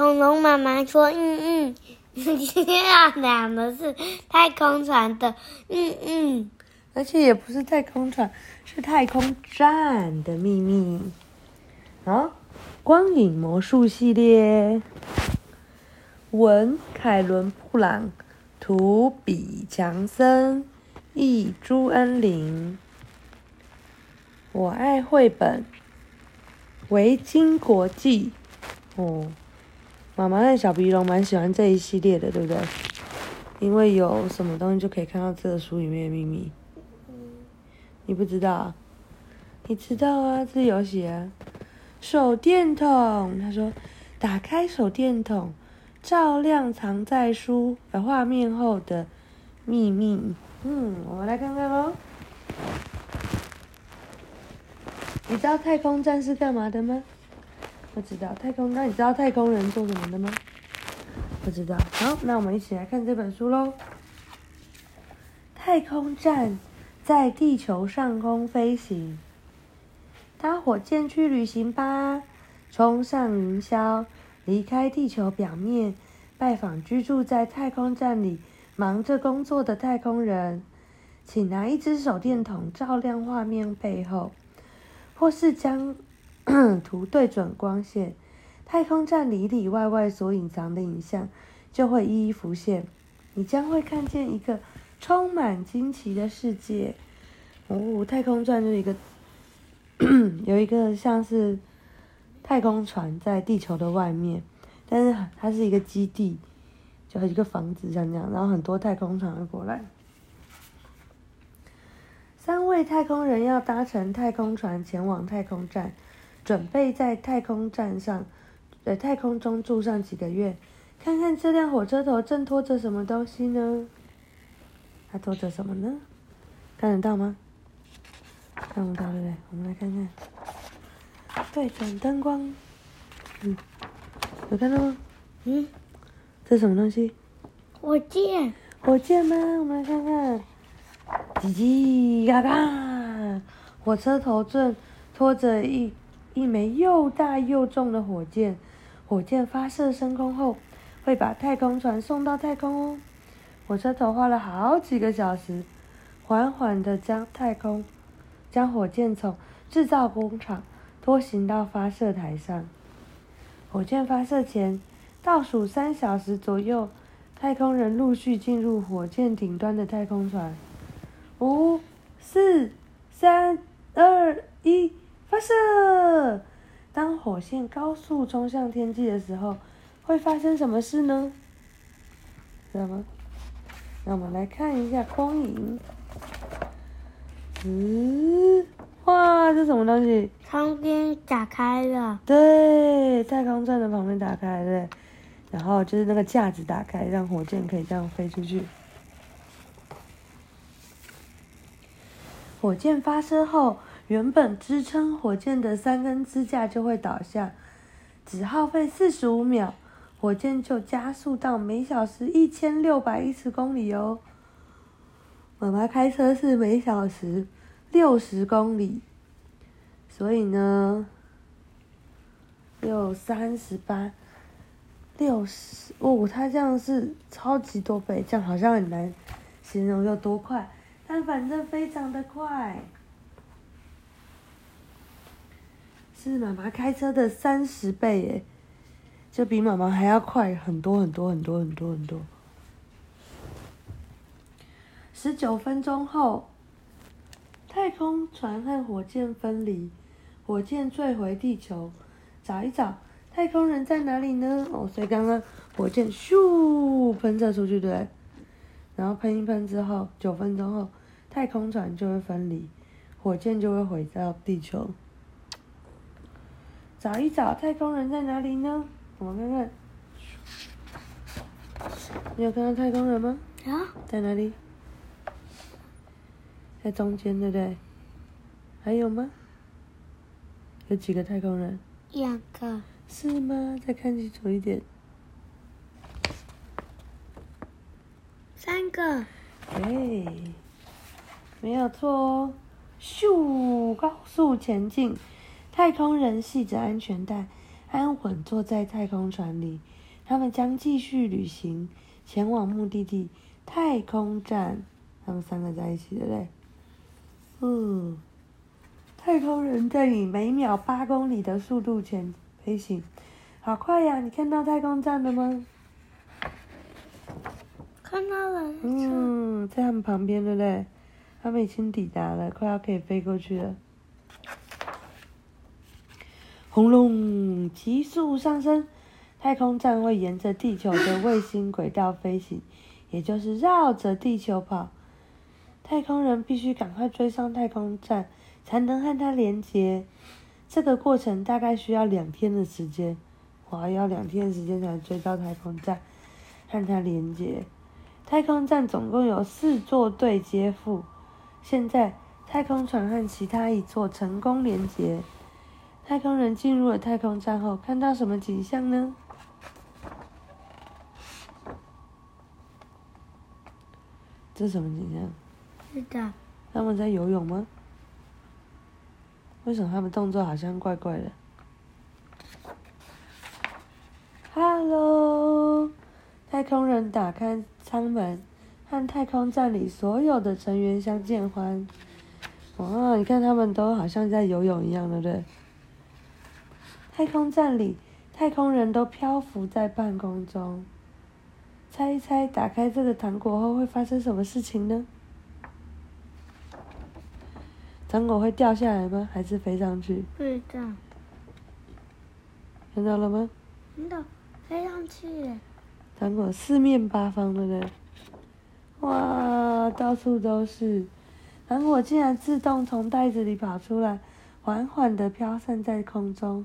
恐龙妈妈说：“嗯嗯，今天要讲的是太空船的，嗯嗯，而且也不是太空船，是太空站的秘密。啊，光影魔术系列，文凯伦布朗，图比强森，译朱恩玲。我爱绘本，维京国际。哦，妈妈和小鼻龙蛮喜欢这一系列的，对不对？因为有什么东西就可以看到这个书里面的秘密。你不知道？你知道啊？这游戏啊，手电筒。他说，打开手电筒，照亮藏在书的画面后的秘密。嗯，我们来看看喽。你知道太空站是干嘛的吗？不知道。太空，那你知道太空人做什么的吗？不知道。好，那我们一起来看这本书喽。太空站在地球上空飞行，搭火箭去旅行吧！冲上云霄，离开地球表面，拜访居住在太空站里忙着工作的太空人。请拿一支手电筒照亮画面背后。或是将 图对准光线，太空站里里外外所隐藏的影像就会一一浮现。你将会看见一个充满惊奇的世界。哦，太空站就是一个 有一个像是太空船在地球的外面，但是它是一个基地，就是一个房子像这样，然后很多太空船会过来。三位太空人要搭乘太空船前往太空站，准备在太空站上，在太空中住上几个月。看看这辆火车头正拖着什么东西呢？它拖着什么呢？看得到吗？看不到，对不对？我们来看看。对准灯光，嗯，有看到吗？嗯，这是什么东西？火箭，火箭吗？我们来看看。叽叽嘎嘎，火车头正拖着一一枚又大又重的火箭。火箭发射升空后，会把太空船送到太空哦。火车头花了好几个小时，缓缓地将太空将火箭从制造工厂拖行到发射台上。火箭发射前倒数三小时左右，太空人陆续进入火箭顶端的太空船。五、四、三、二、一，发射！当火线高速冲向天际的时候，会发生什么事呢？知道吗？那我们来看一下光影。嗯，哇，这什么东西？旁边打开了，对，太空站的旁边打开，了，然后就是那个架子打开，让火箭可以这样飞出去。火箭发射后，原本支撑火箭的三根支架就会倒下，只耗费四十五秒，火箭就加速到每小时一千六百一十公里哦。妈妈开车是每小时六十公里，所以呢，六三十八，六十哦，它这样是超级多倍，这样好像很难形容有多快。但反正非常的快，是妈妈开车的三十倍耶，就比妈妈还要快很多很多很多很多很多。十九分钟后，太空船和火箭分离，火箭坠回地球。找一找，太空人在哪里呢？哦，所以刚刚火箭咻喷射出去，对，然后喷一喷之后，九分钟后。太空船就会分离，火箭就会回到地球。找一找，太空人在哪里呢？我们看看，你有看到太空人吗？啊，在哪里？在中间，对不对？还有吗？有几个太空人？两个。是吗？再看清楚一点。三个。对。没有错哦，咻，高速前进，太空人系着安全带，安稳坐在太空船里。他们将继续旅行，前往目的地太空站。他们三个在一起的嘞。嗯，太空人在以每秒八公里的速度前飞行，好快呀！你看到太空站了吗？看到了。嗯，在他们旁边，对不对？他们已经抵达了，快要可以飞过去了。轰隆，急速上升。太空站会沿着地球的卫星轨道飞行，也就是绕着地球跑。太空人必须赶快追上太空站，才能和它连接。这个过程大概需要两天的时间。我还，要两天的时间才追到太空站，和它连接。太空站总共有四座对接埠。现在，太空船和其他一座成功连接。太空人进入了太空站后，看到什么景象呢？这是什么景象？是的。他们在游泳吗？为什么他们动作好像怪怪的？Hello，太空人打开舱门，和太空站里所有的成员相见欢。哇，你看他们都好像在游泳一样，对不对？太空站里，太空人都漂浮在半空中。猜一猜，打开这个糖果后会发生什么事情呢？糖果会掉下来吗？还是飞上去？会的。看到了吗？看到，飞上去。糖果四面八方的呢。哇，到处都是！糖果竟然自动从袋子里跑出来，缓缓的飘散在空中。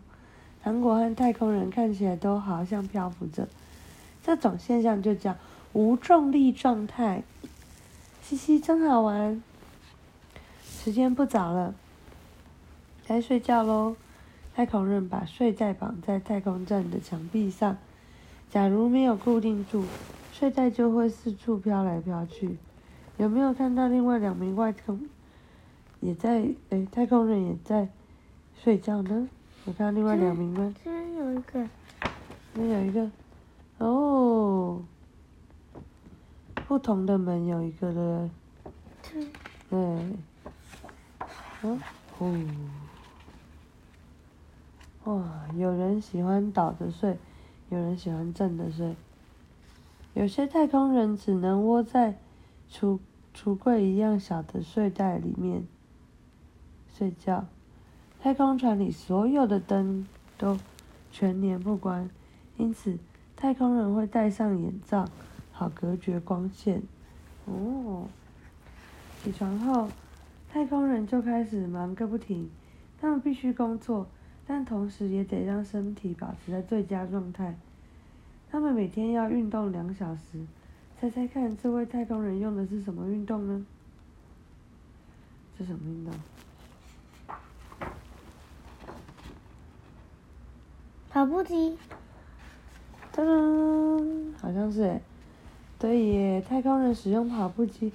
糖果和太空人看起来都好像漂浮着。这种现象就叫无重力状态。嘻嘻，真好玩。时间不早了，该睡觉喽。太空人把睡袋绑在太空站的墙壁上。假如没有固定住，睡袋就会四处飘来飘去。有没有看到另外两名外空也在？哎，太空人也在睡觉呢。有看到另外两名吗？这边有一个。这边有一个。哦，不同的门有一个的，对，嗯，哦，哇，有人喜欢倒着睡，有人喜欢正着睡，有些太空人只能窝在橱橱柜一样小的睡袋里面睡觉。太空船里所有的灯都全年不关，因此。太空人会戴上眼罩，好隔绝光线。哦，起床后，太空人就开始忙个不停。他们必须工作，但同时也得让身体保持在最佳状态。他们每天要运动两小时。猜猜看，这位太空人用的是什么运动呢？是什么运动？跑步机。噔噔，好像是诶，对耶，太空人使用跑步机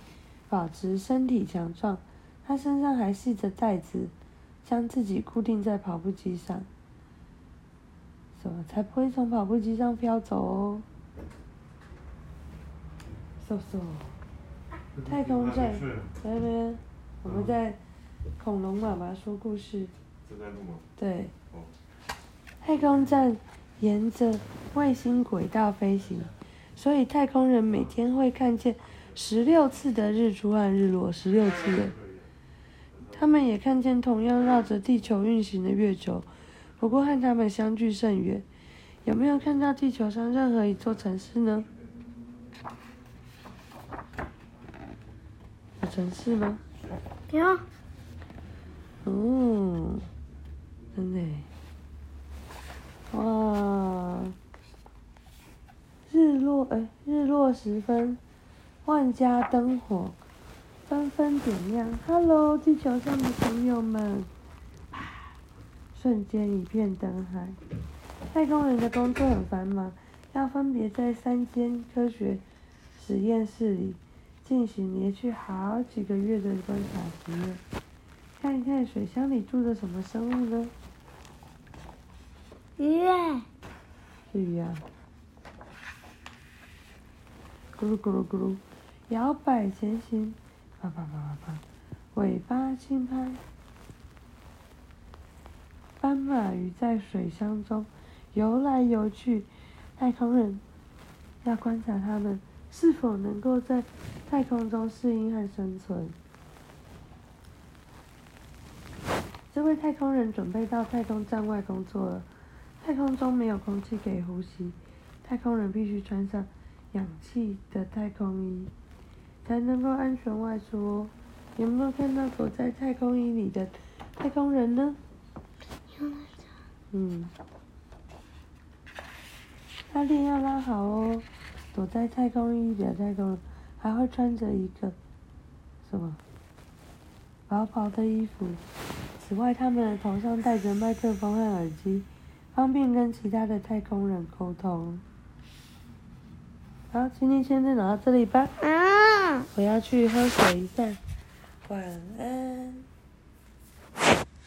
保持身体强壮，他身上还系着带子，将自己固定在跑步机上，什么才不会从跑步机上飘走哦。嗖嗖，太空站，在那边，我们在恐龙妈妈说故事。在录吗？对。太空站。沿着卫星轨道飞行，所以太空人每天会看见十六次的日出和日落，十六次。他们也看见同样绕着地球运行的月球，不过和他们相距甚远。有没有看到地球上任何一座城市呢？有城市吗？有。哦，真的。哇！日落哎，时分，万家灯火纷纷点亮。Hello，地球上的朋友们！瞬间一片灯海。太空人的工作很繁忙，要分别在三间科学实验室里进行连续好几个月的观察实验。看一看水箱里住着什么生物呢？鱼啊，是鱼啊。咕噜咕噜咕噜，摇摆前行，啪啪啪啪啪，尾巴轻拍。斑马鱼在水箱中游来游去，太空人要观察它们是否能够在太空中适应和生存。这位太空人准备到太空站外工作了。太空中没有空气可以呼吸，太空人必须穿上氧气的太空衣，才能够安全外出哦。有没有看到躲在太空衣里的太空人呢？嗯，拉链要拉好哦。躲在太空衣里的太空人还会穿着一个什么薄薄的衣服。此外，他们的头上戴着麦克风和耳机，方便跟其他的太空人沟通。好，今天先聊到这里吧。啊。我要去喝水一下。晚安。